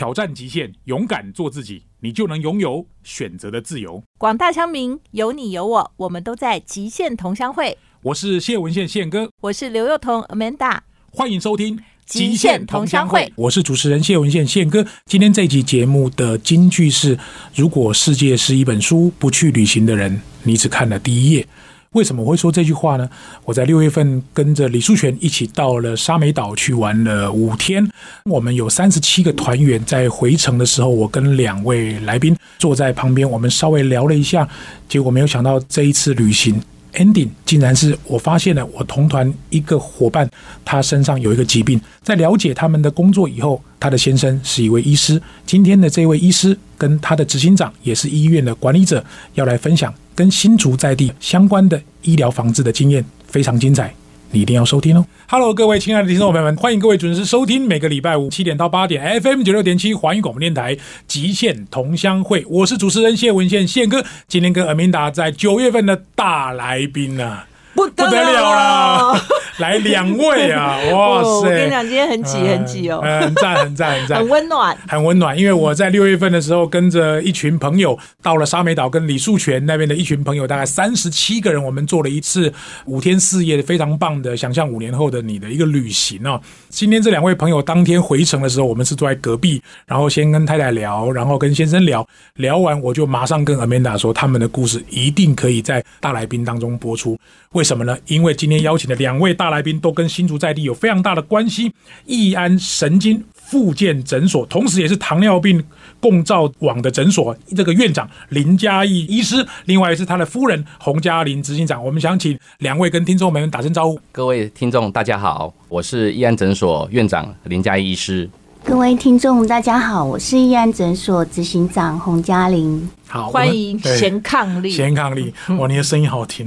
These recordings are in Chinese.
挑战极限，勇敢做自己，你就能拥有选择的自由。广大乡民，有你有我，我们都在极限同乡会。我是谢文宪宪哥，我是刘幼彤 Amanda，欢迎收听《极限同乡会》。我是主持人谢文宪宪哥。今天这集节目的金句是：如果世界是一本书，不去旅行的人，你只看了第一页。为什么会说这句话呢？我在六月份跟着李树全一起到了沙美岛去玩了五天，我们有三十七个团员。在回程的时候，我跟两位来宾坐在旁边，我们稍微聊了一下。结果没有想到这一次旅行 ending 竟然是我发现了我同团一个伙伴，他身上有一个疾病。在了解他们的工作以后，他的先生是一位医师。今天的这位医师跟他的执行长也是医院的管理者，要来分享。跟新竹在地相关的医疗防治的经验非常精彩，你一定要收听哦！Hello，各位亲爱的听众朋友们，欢迎各位准时收听每个礼拜五七点到八点 FM 九六点七环宇广播电台极限同乡会，我是主持人谢文宪宪哥，今天跟阿明达在九月份的大来宾啊。不得了了，来两位啊！哇塞，我跟你讲，今天很挤，很挤哦，很赞，很赞，很赞，很温暖，很温暖。因为我在六月份的时候，跟着一群朋友到了沙美岛，跟李树全那边的一群朋友，大概三十七个人，我们做了一次五天四夜非常棒的想象五年后的你的一个旅行哦。今天这两位朋友当天回程的时候，我们是坐在隔壁，然后先跟太太聊，然后跟先生聊聊完，我就马上跟 Amanda 说，他们的故事一定可以在大来宾当中播出。为什么呢？因为今天邀请的两位大来宾都跟新竹在地有非常大的关系。益安神经复健诊所，同时也是糖尿病共照网的诊所，这个院长林嘉义医师，另外是他的夫人洪嘉玲执行长。我们想请两位跟听众们打声招呼。各位听众，大家好，我是益安诊所院长林嘉义医师。各位听众，大家好，我是益安诊所执行长洪嘉玲。好，欢迎贤抗力，贤抗力，哇，你的声音好听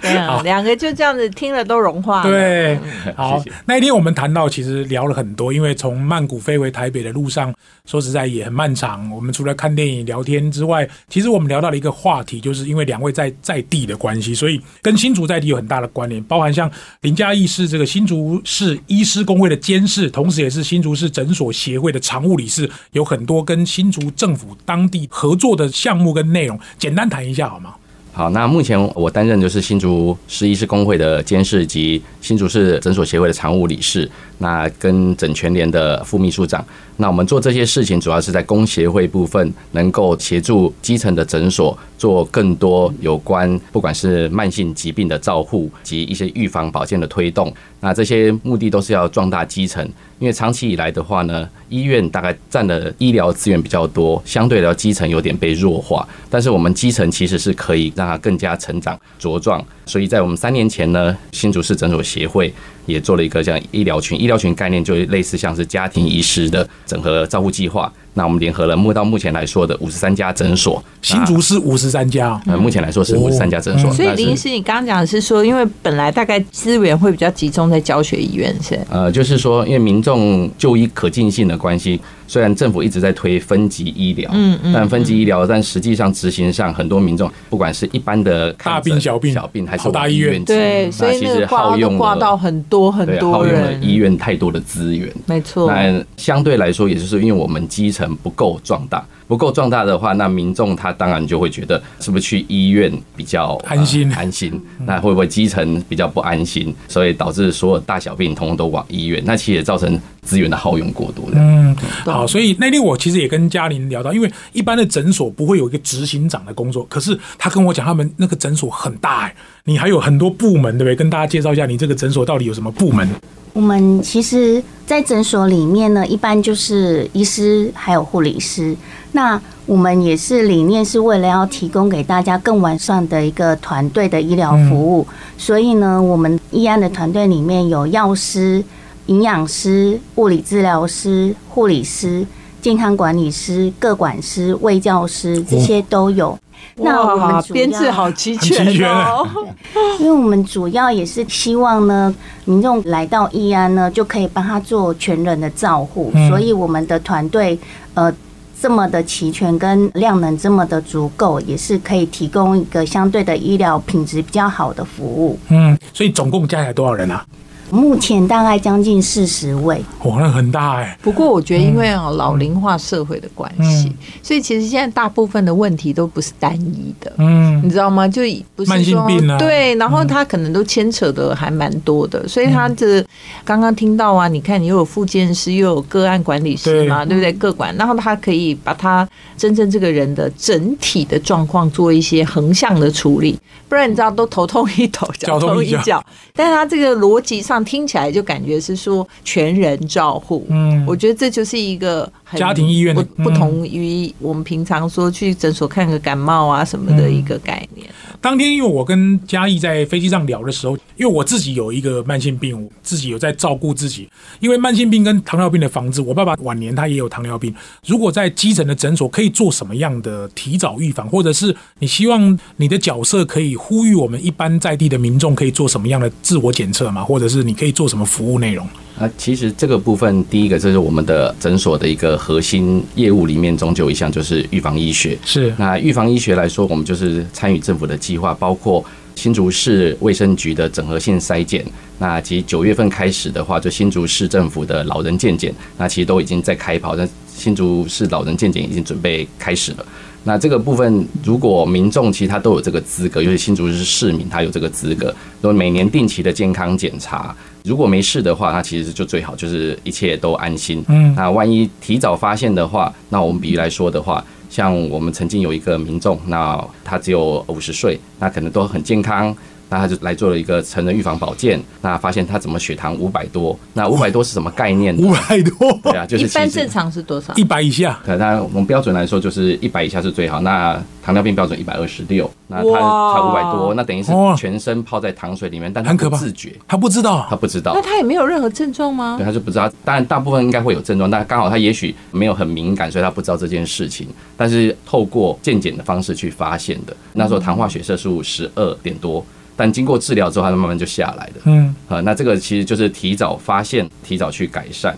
对啊，两个就这样子听了都融化。对，好，那一天我们谈到，其实聊了很多，因为从曼谷飞回台北的路上，说实在也很漫长。我们除了看电影聊天之外，其实我们聊到了一个话题，就是因为两位在在地的关系，所以跟新竹在地有很大的关联，包含像林嘉义是这个新竹市医师工会的监事，同时也是新竹市诊所协会的常务理事，有很多跟新竹政府当地合作的。项目跟内容，简单谈一下好吗？好，那目前我担任就是新竹市医师工会的监事及新竹市诊所协会的常务理事，那跟整全联的副秘书长。那我们做这些事情，主要是在工协会部分，能够协助基层的诊所做更多有关不管是慢性疾病的照护及一些预防保健的推动。那这些目的都是要壮大基层，因为长期以来的话呢，医院大概占的医疗资源比较多，相对的基层有点被弱化。但是我们基层其实是可以让它更加成长茁壮。所以在我们三年前呢，新竹市诊所协会也做了一个像医疗群，医疗群概念就类似像是家庭医师的整合照护计划。那我们联合了，目到目前来说的五十三家诊所，新竹是五十三家，呃，目前来说是五十三家诊所。所以林医师，你刚刚讲的是说，因为本来大概资源会比较集中在教学医院，是？呃，就是说，因为民众就医可进性的关系。虽然政府一直在推分级医疗，嗯嗯，但分级医疗，但实际上执行上，很多民众不管是一般的大病小病小病，还是大医院，对，所以其实耗用挂到很多很多耗用了医院太多的资源，没错。那相对来说，也就是因为我们基层不够壮大。不够壮大的话，那民众他当然就会觉得是不是去医院比较安心安心？那会不会基层比较不安心？所以导致所有大小病通通都往医院，那其实也造成资源的耗用过多的。嗯，好，所以那天我其实也跟嘉玲聊到，因为一般的诊所不会有一个执行长的工作，可是他跟我讲，他们那个诊所很大哎，你还有很多部门，对不对？跟大家介绍一下，你这个诊所到底有什么部门？我们其实，在诊所里面呢，一般就是医师还有护理师。那我们也是理念是为了要提供给大家更完善的一个团队的医疗服务，所以呢，我们医安的团队里面有药师、营养师、物理治疗师、护理师、健康管理师、各管师、卫教师这些都有。那我们编制好齐全哦，因为我们主要也是希望呢，民众来到义安呢，就可以帮他做全人的照护，所以我们的团队呃这么的齐全，跟量能这么的足够，也是可以提供一个相对的医疗品质比较好的服务。嗯，所以总共加起来多少人啊？目前大概将近四十位。哇，那很大哎、不过我觉得，因为啊老龄化社会的关系，嗯所以其实现在大部分的问题都不是单一的。嗯你嗯，知道吗？就不是慢性说病啊对，然后他可能都牵扯的还蛮多的，所以他的刚刚听到啊，你看你又有复健师，又有个案管理师嘛，对不对？各管，然后他可以把他真正这个人的整体的状况做一些横向的处理，不然你知道都头痛一头，脚 脚痛一脚痛一脚，但是他这个逻辑上听起来就感觉是说全人照护，嗯。我觉得这就是一个很家庭医院不的嗯。不同于我们平常说去诊所看个感冒啊什么的一个概念。当天因为我跟嘉义在飞机上聊的时候，因为我自己有一个慢性病，我自己有在照顾自己。因为慢性病跟糖尿病的防治，我爸爸晚年他也有糖尿病。如果在基层的诊所可以做什么样的提早预防，或者是你希望你的角色可以呼吁我们一般在地的民众可以做什么样的自我检测嘛，或者是你可以做什么服务内容？啊，其实这个部分，第一个这是我们的诊所的一个核心业务里面中就有一项就是预防医学。是那预防医学来说，我们就是参与政府的计划，包括新竹市卫生局的整合性筛检。那其实九月份开始的话，就新竹市政府的老人健检，那其实都已经在开跑，那新竹市老人健检已经准备开始了。那这个部分，如果民众其实他都有这个资格，尤其新竹市市民他有这个资格，都每年定期的健康检查，如果没事的话，那其实就最好，就是一切都安心。嗯那万一提早发现的话，那我们比喻来说的话，像我们曾经有一个民众，那他只有五十岁，那可能都很健康。那他就来做了一个成人预防保健，那发现他怎么血糖五百多？那五百多是什么概念？五百多，对啊，就是一般正常是多少？一百以下，对，当然我们标准来说就是一百以下是最好。那糖尿病标准一百二十六，那他哇才五百多，那等于是全身泡在糖水里面，但他不自觉，他不知道他不知道那。他也没有任何症状吗对，？他就不知道。当然，大部分应该会有症状，但刚好他也许没有很敏感，所以他不知道这件事情。但是透过健检的方式去发现的。那时候糖化血色素十二点多，但经过治疗之后，它慢慢就下来的。嗯啊，那这个其实就是提早发现，提早去改善。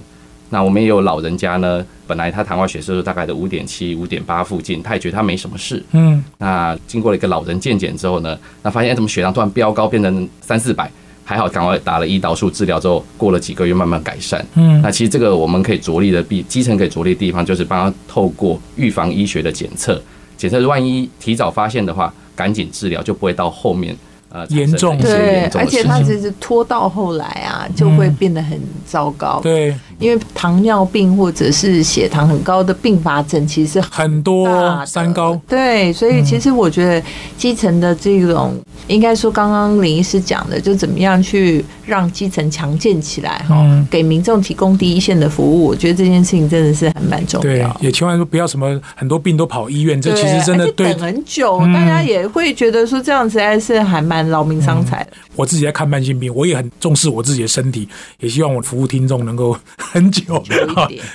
那我们也有老人家呢，本来他糖化血色素大概的五点七、五点八附近，他也觉得他没什么事。嗯那经过了一个老人健检之后呢，那发现哎怎么血糖突然飙高，变成三四百，还好赶快打了胰岛素治疗之后，过了几个月慢慢改善。嗯那其实这个我们可以着力的地，基层可以着力的地方，就是帮他透过预防医学的检测，检测万一提早发现的话，赶紧治疗，就不会到后面呃严重对而。且他其实拖到后来啊，就会变得很糟糕。，对，因为糖尿病或者是血糖很高的并发症，其实是很多三高，对，所以其实我觉得基层的这种，应该说刚刚林医师讲的，就怎么样去让基层强健起来哈，嗯给民众提供第一线的服务，我觉得这件事情真的是还蛮重对要，。也千万说不要什么很多病都跑医院，这其实真的对等很久，嗯大家也会觉得说这样子还是还蛮劳民伤财的。我自己在看慢性病，我也很重视我自己的身体，也希望我服务听众能够很久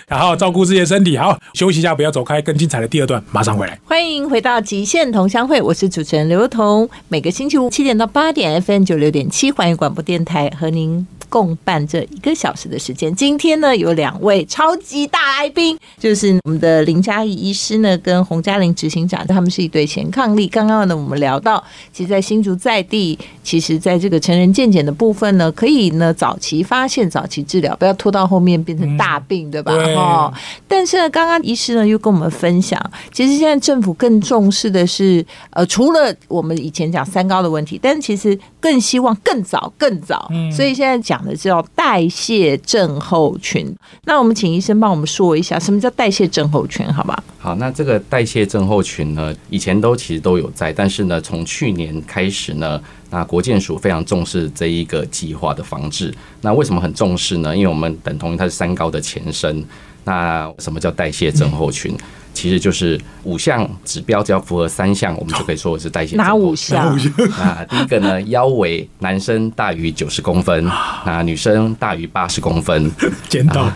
然后照顾自己的身体。好，休息一下，不要走开，更精彩的第二段马上回来。欢迎回到极限同乡会，我是主持人刘彤。每个星期五七点到八点，FM 九六点七环宇广播电台和您共办这一个小时的时间。今天呢，有两位超级大来宾，就是我们的林嘉怡医师呢，跟洪嘉玲执行长，他们是一对前伉俪。刚刚呢，我们聊到，其实，在新竹在地，其实在这个成人健检的部分呢，可以呢早期发现、早期治疗，不要拖到后面变成大病，对吧？对哈。但是呢，刚刚医师呢又跟我们分享，其实现在政府更重视的是，呃，除了我们以前讲三高的问题，但其实更希望更早、更早。嗯所以现在讲的叫代谢症候群。那我们请医生帮我们说一下，什么叫代谢症候群，好吧？好，那这个代谢症候群呢，以前都其实都有在，但是呢，从去年开始呢，那国建署非常重视这一个计划的防治。那为什么很重视呢？因为我们等同于它是三高的前身。那什么叫代谢症候群？其实就是五项指标，只要符合三项，我们就可以说是代谢哪。五项？啊第一个呢，腰围男生大于九十公分，那女生大于八十公分。捡到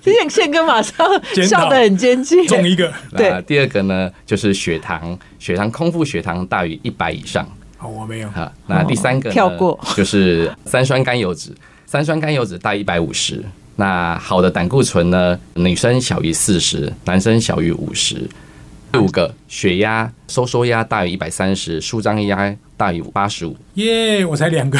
之前宪哥马上 笑得很尖锐。中一个，对那第二个呢，就是血糖，血糖空腹血糖大于一百以上。好，我没有。啊，那第三个呢跳过就是三酸甘油脂，三酸甘油脂大于一百五十。那好的胆固醇呢，女生小于四十，男生小于五十。第五个，血压、收缩压大于一百三十，舒张压大于八十五。耶，我才两个，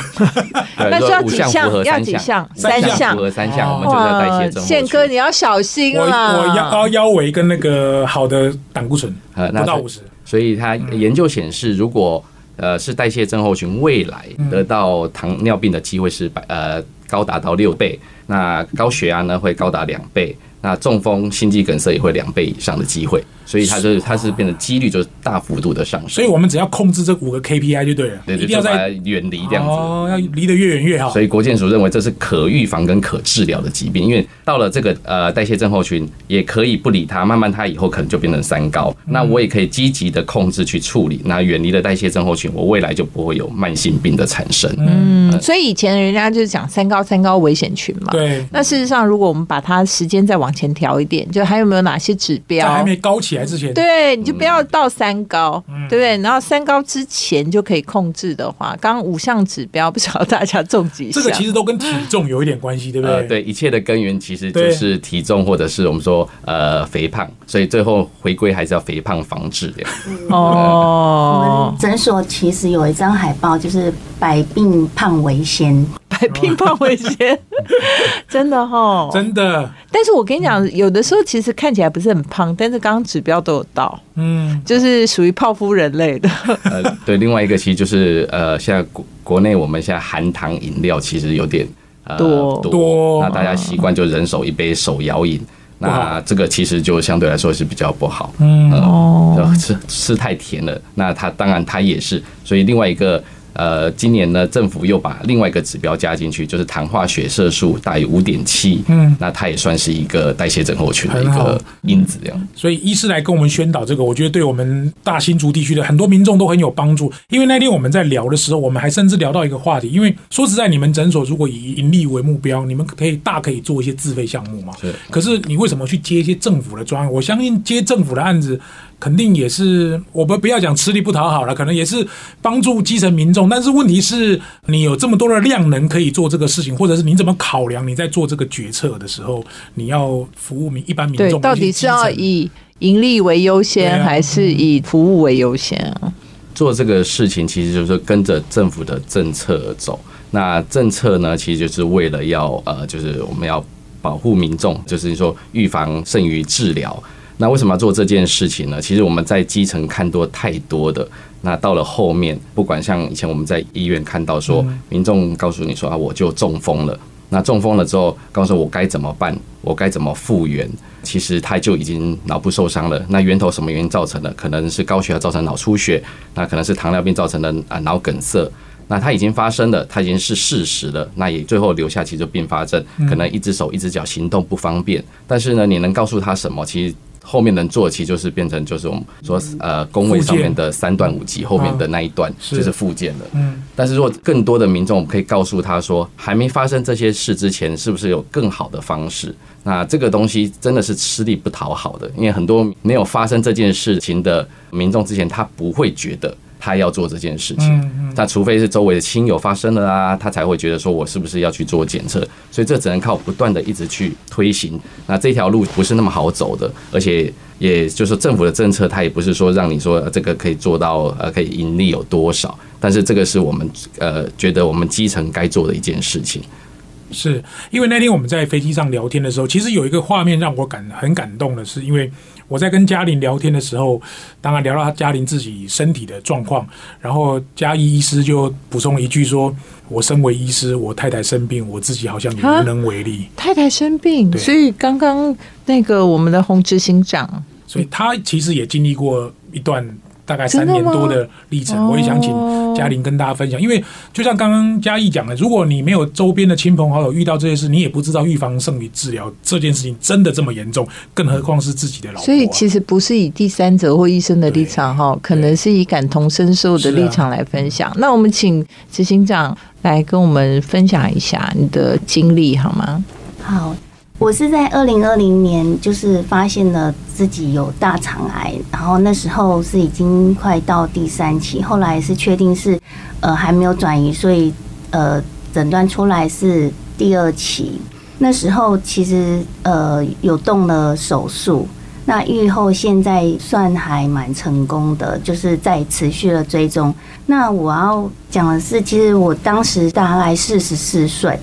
对 那需要几项要几项三项符合三项，我们就是要代谢症候宪哥。你要小心我啦！我腰腰围跟那个好的胆固醇呃不到五十，所以它研究显示，如果呃是代谢症候群，未来得到糖尿病的机会是百呃高达到六倍，那高血压呢会高达两倍，那中风、心肌梗塞也会两倍以上的机会，所以它就是它是变得几率就是大幅度的上升。所以我们只要控制这五个 KPI 就对了，对对，一定要把它在远离这样子。哦，要离得越远越好。所以国健署认为这是可预防跟可治疗的疾病，因为到了这个呃代谢症候群，也可以不理它，慢慢它以后可能就变成三高。那我也可以积极的控制去处理，那远离了代谢症候群，我未来就不会有慢性病的产生。嗯，所以以前人家就是讲三高三高危险群嘛。。对，那事实上，如果我们把它时间再往前调一点，就还有没有哪些指标？还没高起来之前，对，你就不要到三高，嗯对不对？然后三高之前就可以控制的话，刚刚五项指标，不晓得大家中几项？这个其实都跟体重有一点关系，对不呃，对？对，一切的根源其实就是体重或者是我们说呃肥胖，所以最后回归还是要肥胖防治的。哦。我哦们，诊所其实有一张海报，就是“百病胖为先百病胖为先，真的哈。真的，但是我跟你讲，有的时候其实看起来不是很胖，但是刚刚指标都有到，嗯，就是属于泡芙人类的。呃，对，另外一个其实就是呃，现在国国内我们现在含糖饮料其实有点呃多多那大家习惯就人手一杯手摇饮，那这个其实就相对来说是比较不好。嗯哦呃，吃吃太甜了，那它当然它也是，所以另外一个。呃，今年呢，政府又把另外一个指标加进去，就是糖化血色素大于五点七，嗯那它也算是一个代谢症候群的一个因子，这样。所以医师来跟我们宣导这个，我觉得对我们大新竹地区的很多民众都很有帮助。因为那天我们在聊的时候，我们还甚至聊到一个话题，因为说实在，你们诊所如果以盈利为目标，你们可以大可以做一些自费项目嘛。是可是你为什么去接一些政府的专案？我相信接政府的案子，肯定也是我们不要讲吃力不讨好了，可能也是帮助基层民众。但是问题是，你有这么多的量能可以做这个事情，或者是你怎么考量你在做这个决策的时候，你要服务民一般民对，众，到底是要以盈利为优先，啊还是以服务为优先啊？做这个事情，其实就是跟着政府的政策而走。那政策呢，其实就是为了要呃，就是我们要保护民众，就是说预防胜于治疗。那为什么要做这件事情呢？其实我们在基层看多太多的，那到了后面，不管像以前我们在医院看到说，民众告诉你说啊，我就中风了。那中风了之后，告诉我该怎么办，我该怎么复原？其实他就已经脑部受伤了。那源头什么原因造成的？可能是高血压造成脑出血，那可能是糖尿病造成的啊脑梗塞。那它已经发生了，它已经是事实了。那也最后留下其实并发症，可能一只手一只脚行动不方便。但是呢，你能告诉他什么？其实后面能做，的其实就是变成就是我们说呃工位上面的三段五级后面的那一段就是附件了。嗯，但是如果更多的民众，我们可以告诉他说，还没发生这些事之前，是不是有更好的方式？那这个东西真的是吃力不讨好的，因为很多没有发生这件事情的民众之前，他不会觉得他要做这件事情。嗯嗯，那除非是周围的亲友发生了啊，他才会觉得说我是不是要去做检测，所以这只能靠不断的一直去推行。那这条路不是那么好走的，而且也就是政府的政策，它也不是说让你说呃这个可以做到呃可以盈利有多少，但是这个是我们呃觉得我们基层该做的一件事情。是因为那天我们在飞机上聊天的时候，其实有一个画面让我感很感动的是，因为我在跟嘉玲聊天的时候，当然聊到嘉玲自己身体的状况，然后嘉义医师就补充了一句说：“我身为医师，我太太生病，我自己好像也无能为力。太太生病，所以刚刚那个我们的洪执行长，”所以他其实也经历过一段大概三年多的历程。哦我也想请嘉玲跟大家分享，因为就像刚刚嘉义讲的，如果你没有周边的亲朋好友遇到这些事，你也不知道预防胜于治疗这件事情真的这么严重，更何况是自己的老婆啊、所以其实不是以第三者或医生的立场哈，可能是以感同身受的立场来分享。那我们请执行长来跟我们分享一下你的经历好吗？好，我是在二零二零年就是发现了自己有大肠癌，然后那时候是已经快到第三期，后来是确定是呃还没有转移，所以呃诊断出来是第二期。那时候其实呃有动了手术，那愈后现在算还蛮成功的，就是在持续的追踪。那我要讲的是，其实我当时大概四十四岁，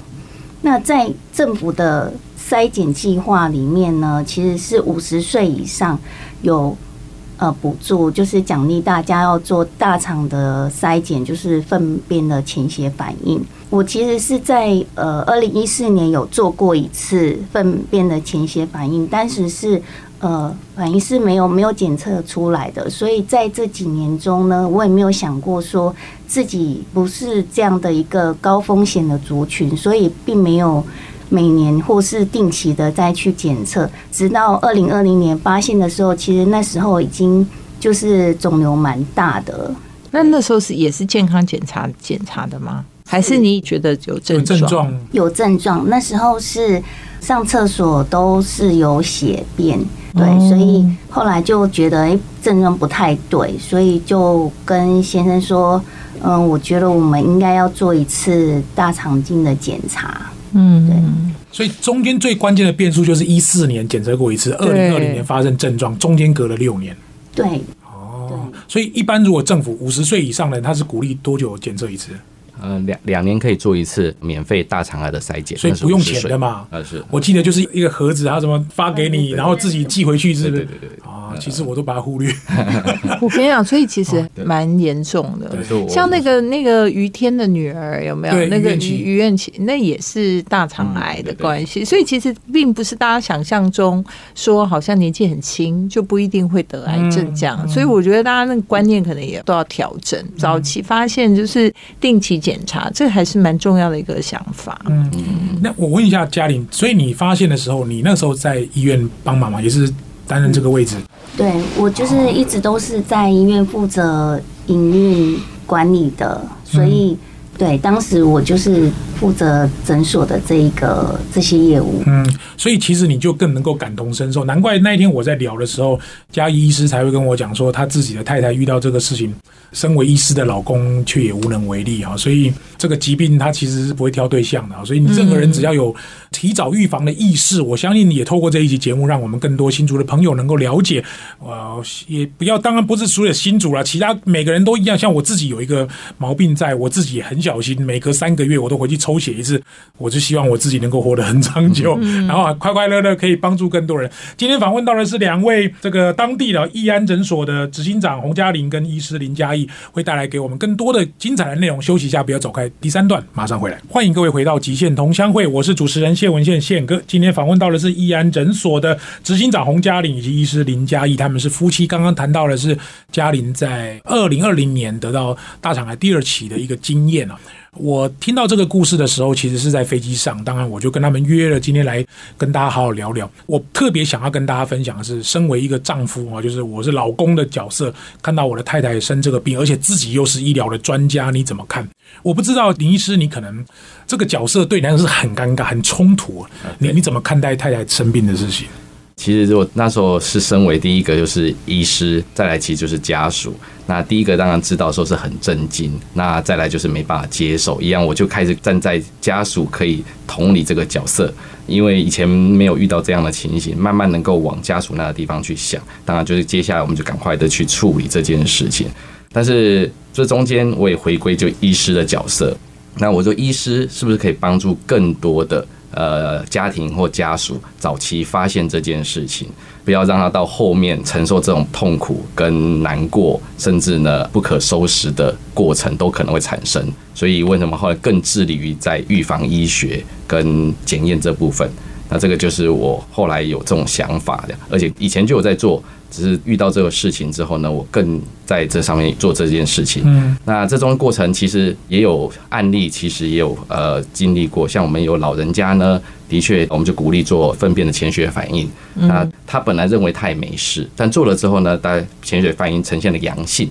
那在政府的筛检计划里面呢，其实是五十岁以上有呃补助，就是奖励大家要做大肠的筛检，就是粪便的潜血反应。我其实是在呃二零一四年有做过一次粪便的潜血反应，当时是。呃，反应是没有没有检测出来的，所以在这几年中呢，我也没有想过说自己不是这样的一个高风险的族群，所以并没有每年或是定期的再去检测。直到二零二零年发现的时候，其实那时候已经就是肿瘤蛮大的。那那时候是也是健康检查检查的吗？还是你觉得有症状？有症状。那时候是上厕所都是有血便。对，所以后来就觉得哎，症状不太对，所以就跟先生说，嗯，我觉得我们应该要做一次大肠镜的检查。嗯，对。所以中间最关键的变数就是一四年检测过一次，二零二零年发生症状，中间隔了六年。对。哦。所以一般如果政府五十岁以上的人，他是鼓励多久检测一次？呃，两两年可以做一次免费大肠癌的筛检，所以不用钱的嘛。呃，是我记得就是一个盒子，他什么发给你，然后自己寄回去，是不是？对对对。啊，其实我都把它忽略。我跟你讲，所以其实蛮严重的。像那个那个于天的女儿有没有？那个于于愿琪，那也是大肠癌的关系。所以其实并不是大家想象中说，好像年纪很轻就不一定会得癌症这样。所以我觉得大家那个观念可能也都要调整，早期发现就是定期检。检查，这还是蛮重要的一个想法。嗯，那我问一下嘉玲，所以你发现的时候，你那时候在医院帮忙吗？也是担任这个位置？对，我就是一直都是在医院负责营运管理的，所以。对，当时我就是负责诊所的这一个这些业务。嗯，所以其实你就更能够感同身受，难怪那一天我在聊的时候，嘉义医师才会跟我讲说，他自己的太太遇到这个事情，身为医师的老公却也无能为力啊。所以这个疾病他其实是不会挑对象的，所以你任何人只要有提早预防的意识，我相信你也透过这一集节目，让我们更多新竹的朋友能够了解。呃，也不要，当然不是所有新竹了，其他每个人都一样。像我自己有一个毛病，在我自己也很小。小心，每隔三个月我都回去抽血一次，我就希望我自己能够活得很长久，然后快快乐乐可以帮助更多人。今天访问到的是两位这个当地的义安诊所的执行长洪嘉玲跟医师林嘉义，会带来给我们更多的精彩的内容。休息一下，不要走开，第三段马上回来。欢迎各位回到极限同乡会，我是主持人谢文宪宪哥。今天访问到的是义安诊所的执行长洪嘉玲以及医师林嘉义，他们是夫妻。刚刚谈到的是嘉玲在二零二零年得到大肠癌第二期的一个经验啊。我听到这个故事的时候，其实是在飞机上。当然，我就跟他们约了今天来跟大家好好聊聊。我特别想要跟大家分享的是，身为一个丈夫啊，就是我是老公的角色，看到我的太太生这个病，而且自己又是医疗的专家，你怎么看？我不知道林医师，你可能这个角色对你来说是很尴尬、很冲突。你你怎么看待太太生病的事情？其实，我那时候是身为第一个就是医师，再来其实就是家属。那第一个当然知道说是很震惊，那再来就是没办法接受，一样我就开始站在家属可以同理这个角色，因为以前没有遇到这样的情形，慢慢能够往家属那个地方去想。当然就是接下来我们就赶快的去处理这件事情。但是这中间我也回归就医师的角色，那我说医师是不是可以帮助更多的？呃，家庭或家属早期发现这件事情，不要让他到后面承受这种痛苦跟难过，甚至呢不可收拾的过程都可能会产生。所以为什么后来更致力于在预防医学跟检验这部分？那这个就是我后来有这种想法的，而且以前就有在做。只是遇到这个事情之后呢，我更在这上面做这件事情。嗯，那这种过程其实也有案例，其实也有呃经历过。像我们有老人家呢，的确我们就鼓励做粪便的潜血反应。那他本来认为他也没事，但做了之后呢，他潜血反应呈现了阳性。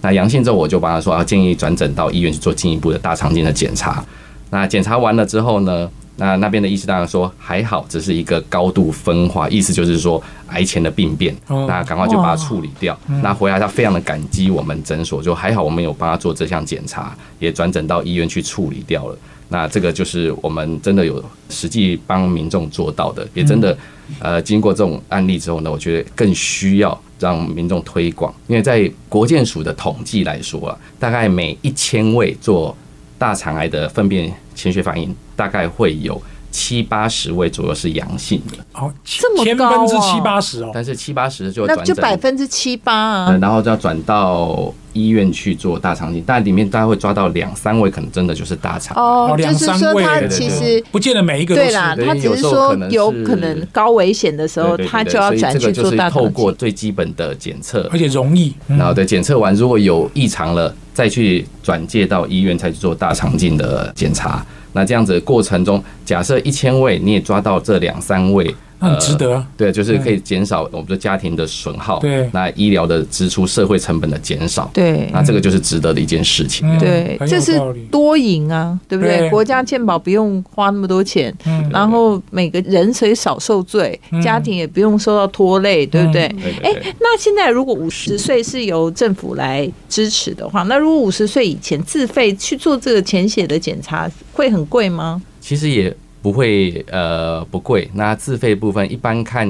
那阳性之后，我就帮他说，啊，建议转诊到医院去做进一步的大肠镜的检查。那检查完了之后呢？那那边的医师当然说还好，只是一个高度分化，意思就是说癌前的病变，那赶快就把它处理掉。那回来他非常的感激我们诊所，就还好我们有帮他做这项检查，也转诊到医院去处理掉了。那这个就是我们真的有实际帮民众做到的，也真的呃经过这种案例之后呢，我觉得更需要让民众推广，因为在国健署的统计来说啊，大概每一千位做大肠癌的粪便潜血反应，大概会有七八十位左右是阳性的，哦，这么千高分之七哦八十哦，但是七八十就那就诊百分之七八呃啊。然后就要转到医院去做大肠镜，但里面大概会抓到两三位，可能真的就是大肠。哦，就两是说他三位对其对实不见得每一个都是对啦，对他只是有时候说可能是有可能高危险的时候，对对对他就要对转去做所以这个就是大肠镜。透过最基本的检测而，且容易，嗯然后对检测完如果有异常了，再去转介到医院，再去做大肠镜的检查。那这样子的过程中，假设一千位你也抓到这两三位，很值得啊。对，就是可以减少我们的家庭的损耗，对那医疗的支出、社会成本的减少，对那这个就是值得的一件事情。嗯对，这是多赢啊，对不对？对国家健保不用花那么多钱，嗯然后每个人可以少受罪，嗯家庭也不用受到拖累，对不对？哎、对对对。那现在如果五十岁是由政府来支持的话，那如果五十岁以前自费去做这个潜血的检查，会很贵吗？其实也不会呃不贵。那自费部分一般看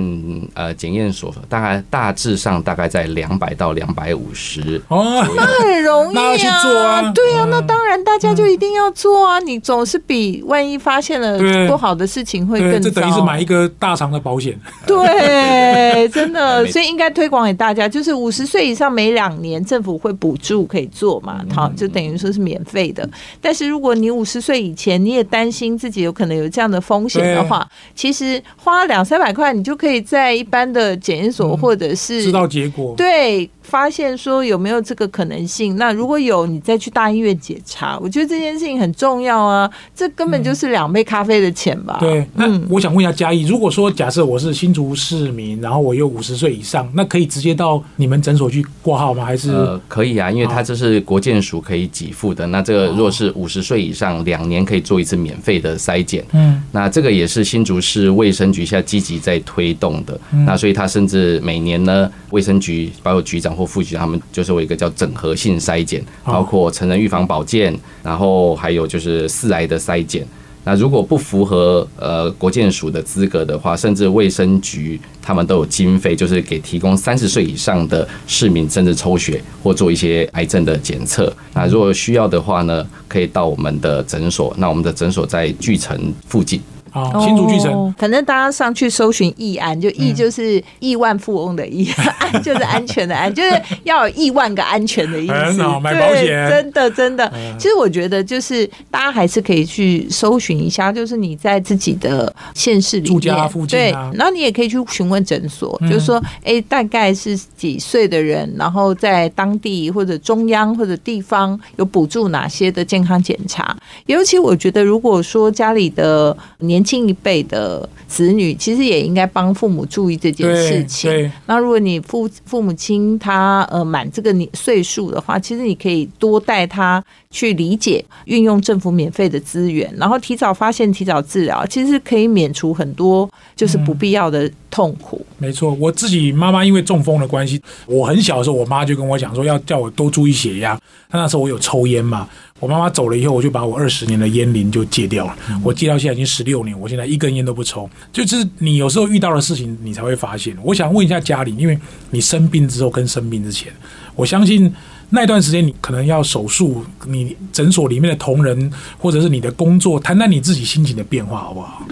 呃检验所大概大致上大概在两百到两百五十。哦，那很容易啊对啊，嗯那当然大家就一定要做啊！你总是比万一发现了不好的事情会对，更这等于是买一个大肠的保险。对，真的，所以应该推广给大家，就是五十岁以上每两年政府会补助可以做嘛，嗯好，就等于说是免费的。但是如果你五十岁以前你也担心自己有可能有这样的风险的话，其实花两三百块，你就可以在一般的检验所嗯或者是知道结果，对，发现说有没有这个可能性。那如果有，你再去大医院检查。我觉得这件事情很重要啊，这根本就是两杯咖啡的钱吧？对，那嗯我想问一下嘉义，如果说假设我是新竹市民，然后我又五十岁以上，那可以直接到你们诊所去挂号吗？还是、呃，可以啊，因为它这是国健署可以给付的。那这个如果是五十岁以上，两年可以做一次免费的筛检。嗯那这个也是新竹市卫生局现在积极在推动的。嗯那所以他甚至每年呢，卫生局包括局长或副局长他们就是有一个叫整合性筛检，哦包括成人预防保健，然后还有就是四癌的筛检。那如果不符合呃国建署的资格的话，甚至卫生局他们都有经费，就是给提供三十岁以上的市民甚至抽血或做一些癌症的检测。那如果需要的话呢，可以到我们的诊所。那我们的诊所在巨城附近。啊，新竹巨城，哦。反正大家上去搜寻亿安，就亿就是亿万富翁的亿，安就是安全的安，就是要有亿万个安全的意思。很好买对保险。真的真的。嗯。其实我觉得就是大家还是可以去搜寻一下，就是你在自己的县市里面。住家附近啊。对，然后你也可以去询问诊所，嗯。就是说，哎，大概是几岁的人，然后在当地或者中央或者地方有补助哪些的健康检查。尤其我觉得，如果说家里的年轻一辈的子女，其实也应该帮父母注意这件事情。对，那如果你父父母亲他呃满这个年岁数的话，其实你可以多带他去理解运用政府免费的资源，然后提早发现、提早治疗，其实可以免除很多就是不必要的痛苦。没错。我自己妈妈因为中风的关系，我很小的时候，我妈就跟我讲说要叫我多注意血压。那那时候我有抽烟嘛，我妈妈走了以后，我就把我二十年的烟龄就戒掉了。我戒到现在已经十六年，我现在一根烟都不抽。就是你有时候遇到的事情，你才会发现。我想问一下家里，因为你生病之后跟生病之前，我相信那段时间你可能要手术，你诊所里面的同仁或者是你的工作，谈谈你自己心情的变化好不好？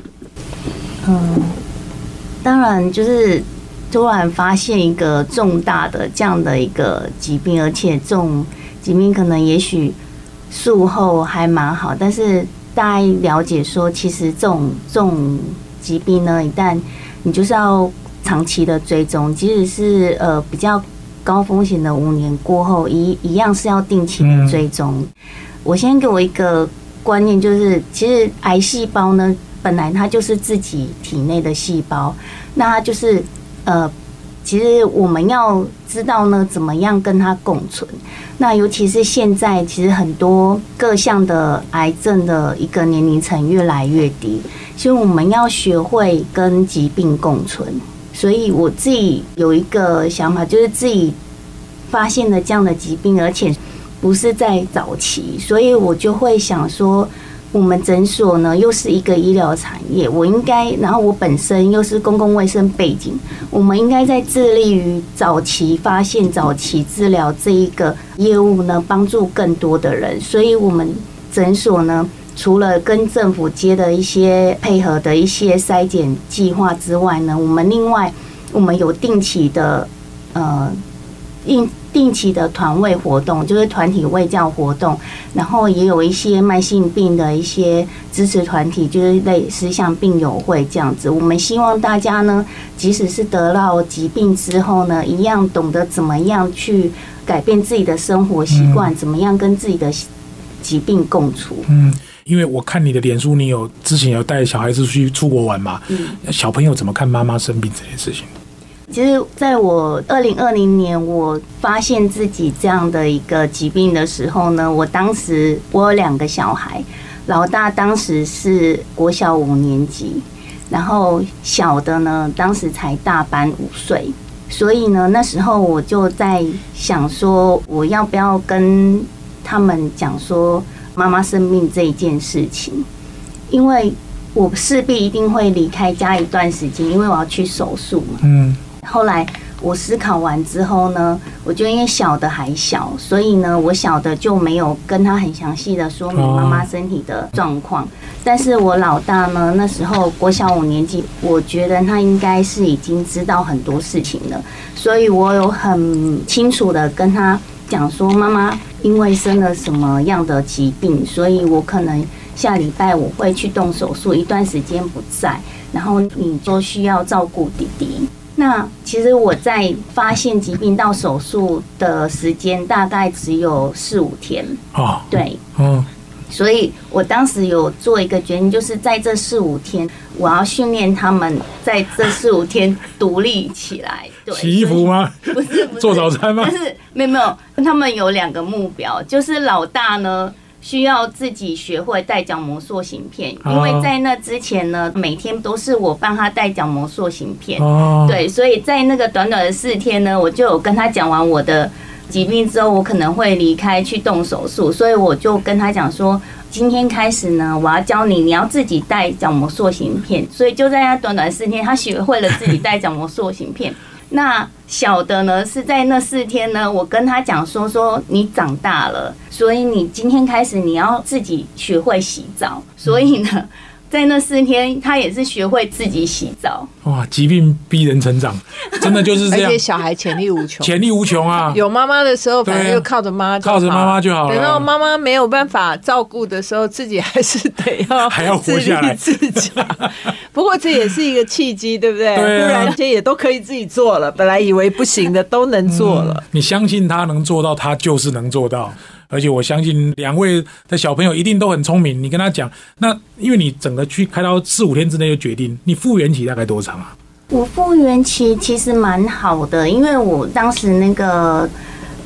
嗯，当然就是突然发现一个重大的这样的一个疾病，而且这种疾病可能也许术后还蛮好，但是大家了解说，其实这种这种疾病呢，一旦你就是要长期的追踪，即使是呃比较高风险的五年过后，一一样是要定期的追踪。我先给我一个观念，就是其实癌细胞呢，本来它就是自己体内的细胞，那它就是呃，其实我们要知道呢，怎么样跟它共存。那尤其是现在，其实很多各项的癌症的一个年龄层越来越低，所以我们要学会跟疾病共存。所以我自己有一个想法，就是自己发现了这样的疾病，而且不是在早期，所以我就会想说，我们诊所呢又是一个医疗产业，我应该，然后我本身又是公共卫生背景，我们应该在致力于早期发现、早期治疗这一个业务呢，帮助更多的人。所以，我们诊所呢，除了跟政府接的一些配合的一些筛检计划之外呢，我们另外我们有定期的呃应定期的团位活动，就是团体卫教活动，然后也有一些慢性病的一些支持团体，就是类似像病友会这样子。我们希望大家呢，即使是得到疾病之后呢，一样懂得怎么样去改变自己的生活习惯，怎么样跟自己的疾病共处。嗯，因为我看你的脸书，你有之前有带小孩子去出国玩嘛？嗯，小朋友怎么看妈妈生病这件事情？其实，在我二零二零年我发现自己这样的一个疾病的时候呢，我当时我有两个小孩，老大当时是国小五年级，然后小的呢当时才大班五岁，所以呢那时候我就在想说，我要不要跟他们讲说妈妈生病这一件事情，因为我势必一定会离开家一段时间，因为我要去手术嘛。嗯。后来我思考完之后呢，我觉得因为小的还小，所以呢，我小的就没有跟他很详细的说明妈妈身体的状况。但是我老大呢，那时候国小五年级，我觉得他应该是已经知道很多事情了，所以我有很清楚的跟他讲说，妈妈因为生了什么样的疾病，所以我可能下礼拜我会去动手术，一段时间不在，然后你就需要照顾弟弟。那其实我在发现疾病到手术的时间大概只有四五天哦，对，嗯，所以我当时有做一个决定，就是在这四五天，我要训练他们在这四五天独立起来。对，洗衣服吗？不是，不是做早餐吗？但是没有没有，他们有两个目标，就是老大呢。需要自己学会带角膜塑形片，因为在那之前呢，每天都是我帮他带角膜塑形片。哦，对，所以在那个短短的四天呢，我就有跟他讲完我的疾病之后，我可能会离开去动手术，所以我就跟他讲说，今天开始呢，我要教你，你要自己带角膜塑形片。所以就在他短短四天，他学会了自己带角膜塑形片。那小的呢，是在那四天呢，我跟他讲说说你长大了，所以你今天开始你要自己学会洗澡，所以呢。在那四天，他也是学会自己洗澡。哇，疾病逼人成长，真的就是这样。而且小孩潜力无穷，潜力无穷啊！有妈妈的时候，反正就靠着妈，靠着妈妈就好了。等到妈妈没有办法照顾的时候，自己还是得要 还要活下来自己。不过这也是一个契机，对不对？突然间也都可以自己做了，本来以为不行的都能做了。你相信他能做到，他就是能做到。而且我相信两位的小朋友一定都很聪明。你跟他讲，那因为你整个去开刀四五天之内就决定，你复原期大概多长啊？我复原期其实蛮好的，因为我当时那个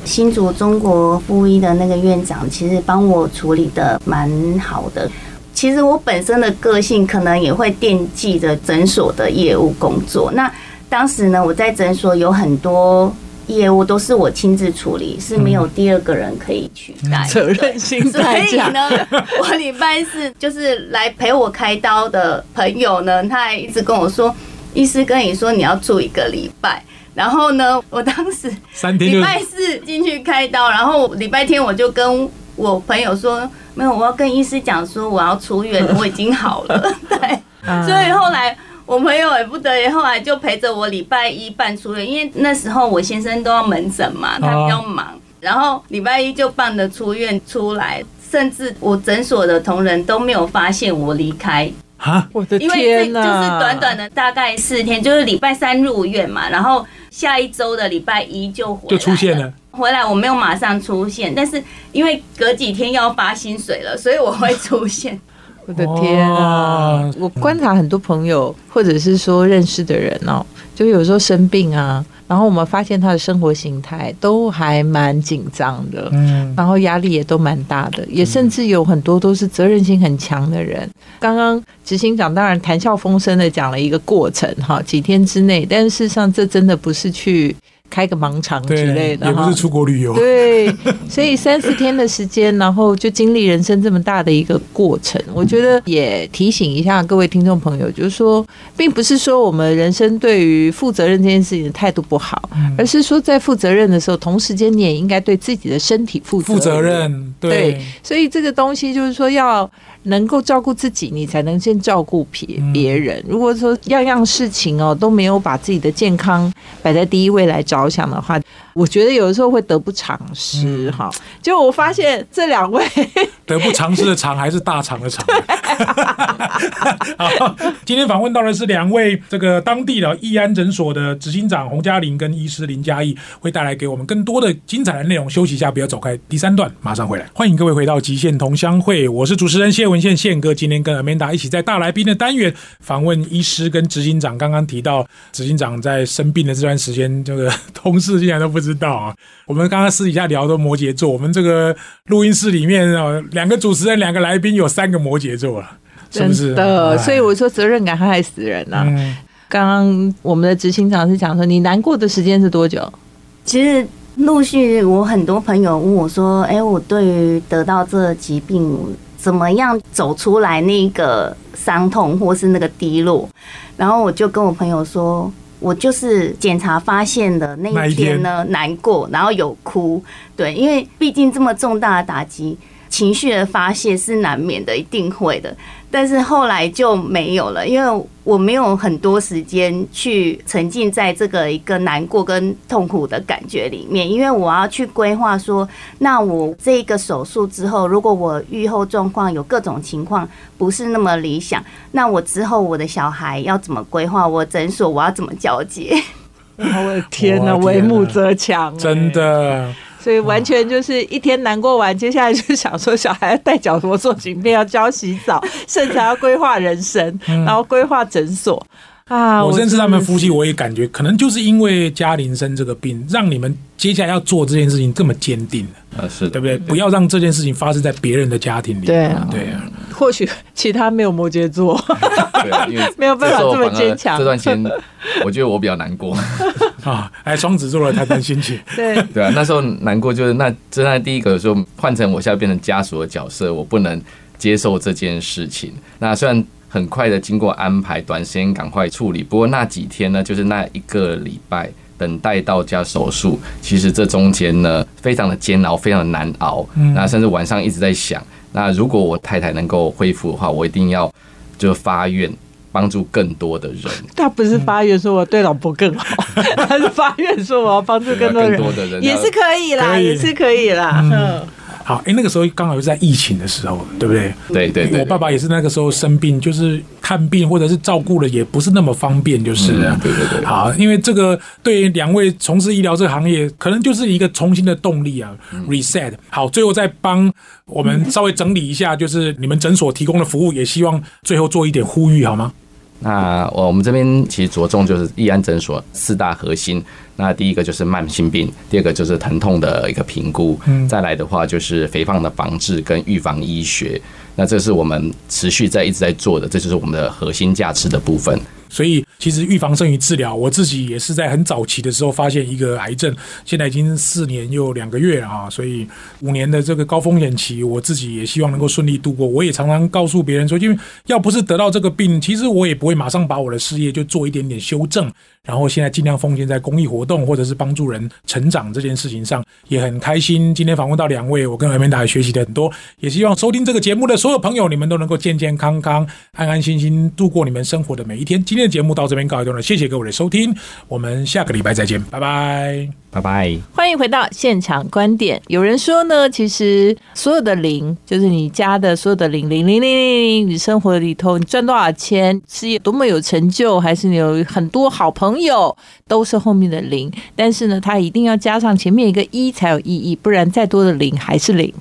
新竹中国附医的那个院长，其实帮我处理的蛮好的。其实我本身的个性可能也会惦记着诊所的业务工作。那当时呢，我在诊所有很多。业务都是我亲自处理，是没有第二个人可以取代。责任心太强。所以呢，我礼拜四就是来陪我开刀的朋友呢，他还一直跟我说，医师跟你说你要住一个礼拜。然后呢，我当时礼拜四进去开刀，然后礼拜天我就跟我朋友说，没有，我要跟医师讲说我要出院，我已经好了。对，所以后来。我朋友也不得已，后来就陪着我礼拜一办出院，因为那时候我先生都要门诊嘛，他比较忙，然后礼拜一就办的出院出来，甚至我诊所的同仁都没有发现我离开啊！我的天呐！就是短短的大概四天，就是礼拜三入院嘛，然后下一周的礼拜一就回就出现了。回来我没有马上出现，但是因为隔几天要发薪水了，所以我会出现。我的天啊！我观察很多朋友，或者是说认识的人哦，就有时候生病啊，然后我们发现他的生活形态都还蛮紧张的，嗯，然后压力也都蛮大的，也甚至有很多都是责任心很强的人。刚刚执行长当然谈笑风生的讲了一个过程哈，几天之内，但是事实上这真的不是去开个盲肠之类，的也不是。出国旅游。对，所以三四天的时间，然后就经历人生这么大的一个过程，我觉得也提醒一下各位听众朋友，就是说，并不是说我们人生对于负责任这件事情的态度不好，嗯而是说在负责任的时候，同时间你也应该对自己的身体负负责。任，对对，所以这个东西就是说要能够照顾自己，你才能先照顾别嗯别人。如果说样样事情哦都没有把自己的健康摆在第一位来着想的话，我觉得有的时候会得不偿失嗯哈。就我发现这两位 得不偿失的偿还是大肠的肠。好，今天访问到的是两位这个当地的义安诊所的执行长洪嘉玲跟医师林嘉义，会带来给我们更多的精彩的内容。休息一下，不要走开，第三段马上回来。欢迎各位回到极限同乡会，我是主持人谢文宪宪哥。今天跟 Amanda 一起在大来宾的单元访问医师跟执行长。刚刚提到执行长在生病的这段时间，这个同事竟然都不知道啊。我们刚刚私底下聊的摩羯座，我们这个录音室里面哦，两个主持人，两个来宾，有三个摩羯座了，是不是？真的，哎所以我说责任感害死人呐、嗯，刚刚我们的执行长是讲说，你难过的时间是多久？其实陆续我很多朋友问我说：“哎、我对于得到这疾病，怎么样走出来那个伤痛或是那个低落？”然后我就跟我朋友说。我就是检查发现的那一天呢，难过，然后有哭，对，因为毕竟这么重大的打击，情绪的发泄是难免的，一定会的。但是后来就没有了，因为我没有很多时间去沉浸在这个一个难过跟痛苦的感觉里面，因为我要去规划说，那我这个手术之后，如果我愈后状况有各种情况不是那么理想，那我之后我的小孩要怎么规划？我诊所我要怎么交接？我的天哪，我天哪为母则强、哎真。的，所以完全就是一天难过完，接下来就想说小孩要带脚膜做镜片，要教洗澡，甚至还要规划人生，然后规划诊所啊。嗯我认识他们夫妻，我也感觉可能就是因为嘉玲生这个病，让你们接下来要做这件事情这么坚定，呃，是对不对？不要让这件事情发生在别人的家庭里。对啊对啊，或许其他没有摩羯座，对啊，因为没有办法这么坚强这段时间，我觉得我比较难过。啊，哎，双子座的谈谈心情，对，对啊，那时候难过就是那真的第一个说换成我现在变成家属的角色，我不能接受这件事情。那虽然很快的经过安排，短时间赶快处理，不过那几天呢，就是那一个礼拜等待到家手术，其实这中间呢非常的煎熬，非常的难熬。嗯那甚至晚上一直在想，那如果我太太能够恢复的话，我一定要就发愿帮助更多的人。他不是发愿说我对老婆更好，他是发愿说我要帮助更多人，更多的人也是可以啦，也是可以啦。嗯，好，哎，那个时候刚好是在疫情的时候，对不对？对对对，我爸爸也是那个时候生病，就是看病或者是照顾了也不是那么方便，就是了。嗯对对对好，因为这个对两位从事医疗这个行业，可能就是一个重新的动力啊，reset。好，最后再帮我们稍微整理一下，就是你们诊所提供的服务，也希望最后做一点呼吁，好吗？那我们这边其实着重就是义安诊所四大核心。那第一个就是慢性病，第二个就是疼痛的一个评估，嗯再来的话就是肥胖的防治跟预防医学。那这是我们持续在一直在做的，这就是我们的核心价值的部分。所以其实预防胜于治疗，我自己也是在很早期的时候发现一个癌症，现在已经四年又两个月了啊，所以五年的这个高风险期，我自己也希望能够顺利度过。我也常常告诉别人说，因为要不是得到这个病，其实我也不会马上把我的事业就做一点点修正，然后现在尽量奉献在公益活动或者是帮助人成长这件事情上，也很开心。今天访问到两位，我跟 Amanda 也学习的很多，也希望收听这个节目的所有朋友，你们都能够健健康康、安安心心度过你们生活的每一天。今天的节目到这边告一段落，谢谢各位的收听，我们下个礼拜再见，拜拜。拜拜。欢迎回到现场观点。有人说呢，其实所有的零，就是你加的所有的零零零零零零，你生活里头你赚多少钱，事业多么有成就，还是你有很多好朋友，都是后面的零。但是呢，它一定要加上前面一个一才有意义，不然再多的零还是零。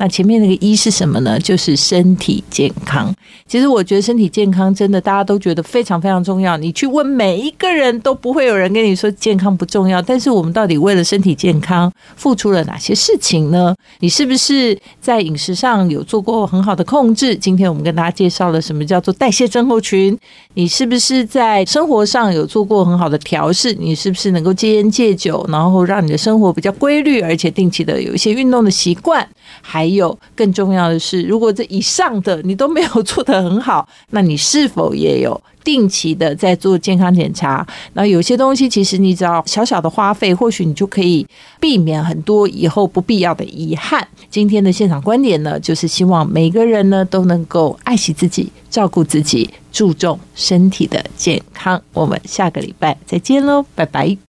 那前面那个一是什么呢？就是身体健康。其实我觉得身体健康真的大家都觉得非常非常重要。你去问每一个人都不会有人跟你说健康不重要。但是我们到底为了身体健康付出了哪些事情呢？你是不是在饮食上有做过很好的控制？今天我们跟大家介绍了什么叫做代谢症候群。你是不是在生活上有做过很好的调试？你是不是能够戒烟戒酒，然后让你的生活比较规律，而且定期的有一些运动的习惯？还有更重要的是，如果这以上的你都没有做得很好，那你是否也有定期的在做健康检查？那有些东西其实你只要小小的花费，或许你就可以避免很多以后不必要的遗憾。今天的现场观点呢，就是希望每个人呢都能够爱惜自己，照顾自己，注重身体的健康。我们下个礼拜再见喽，拜拜。